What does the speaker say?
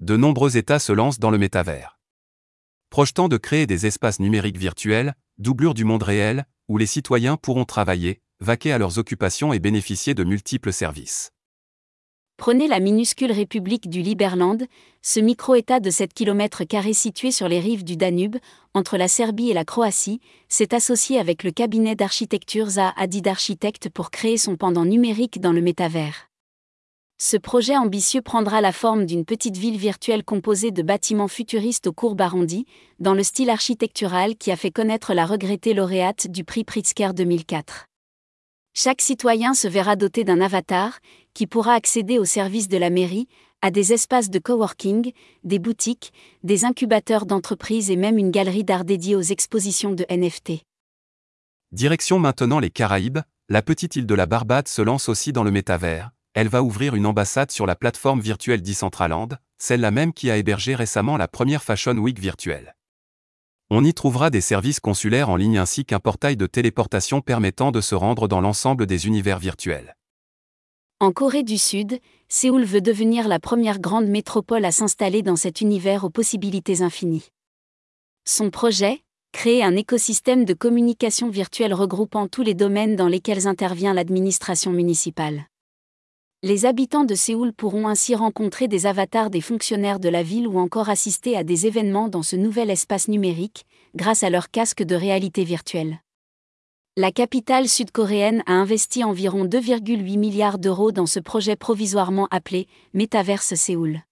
de nombreux États se lancent dans le métavers. Projetant de créer des espaces numériques virtuels, doublures du monde réel, où les citoyens pourront travailler, vaquer à leurs occupations et bénéficier de multiples services. Prenez la minuscule République du Liberland, ce micro-État de 7 km situé sur les rives du Danube, entre la Serbie et la Croatie, s'est associé avec le cabinet d'architecture Zaha Hadid pour créer son pendant numérique dans le métavers. Ce projet ambitieux prendra la forme d'une petite ville virtuelle composée de bâtiments futuristes aux courbes arrondies, dans le style architectural qui a fait connaître la regrettée lauréate du prix Pritzker 2004. Chaque citoyen se verra doté d'un avatar, qui pourra accéder aux services de la mairie, à des espaces de coworking, des boutiques, des incubateurs d'entreprises et même une galerie d'art dédiée aux expositions de NFT. Direction maintenant les Caraïbes, la petite île de la Barbade se lance aussi dans le métavers. Elle va ouvrir une ambassade sur la plateforme virtuelle Decentraland, celle-là même qui a hébergé récemment la première Fashion Week virtuelle. On y trouvera des services consulaires en ligne ainsi qu'un portail de téléportation permettant de se rendre dans l'ensemble des univers virtuels. En Corée du Sud, Séoul veut devenir la première grande métropole à s'installer dans cet univers aux possibilités infinies. Son projet Créer un écosystème de communication virtuelle regroupant tous les domaines dans lesquels intervient l'administration municipale. Les habitants de Séoul pourront ainsi rencontrer des avatars des fonctionnaires de la ville ou encore assister à des événements dans ce nouvel espace numérique, grâce à leur casque de réalité virtuelle. La capitale sud-coréenne a investi environ 2,8 milliards d'euros dans ce projet provisoirement appelé Metaverse Séoul.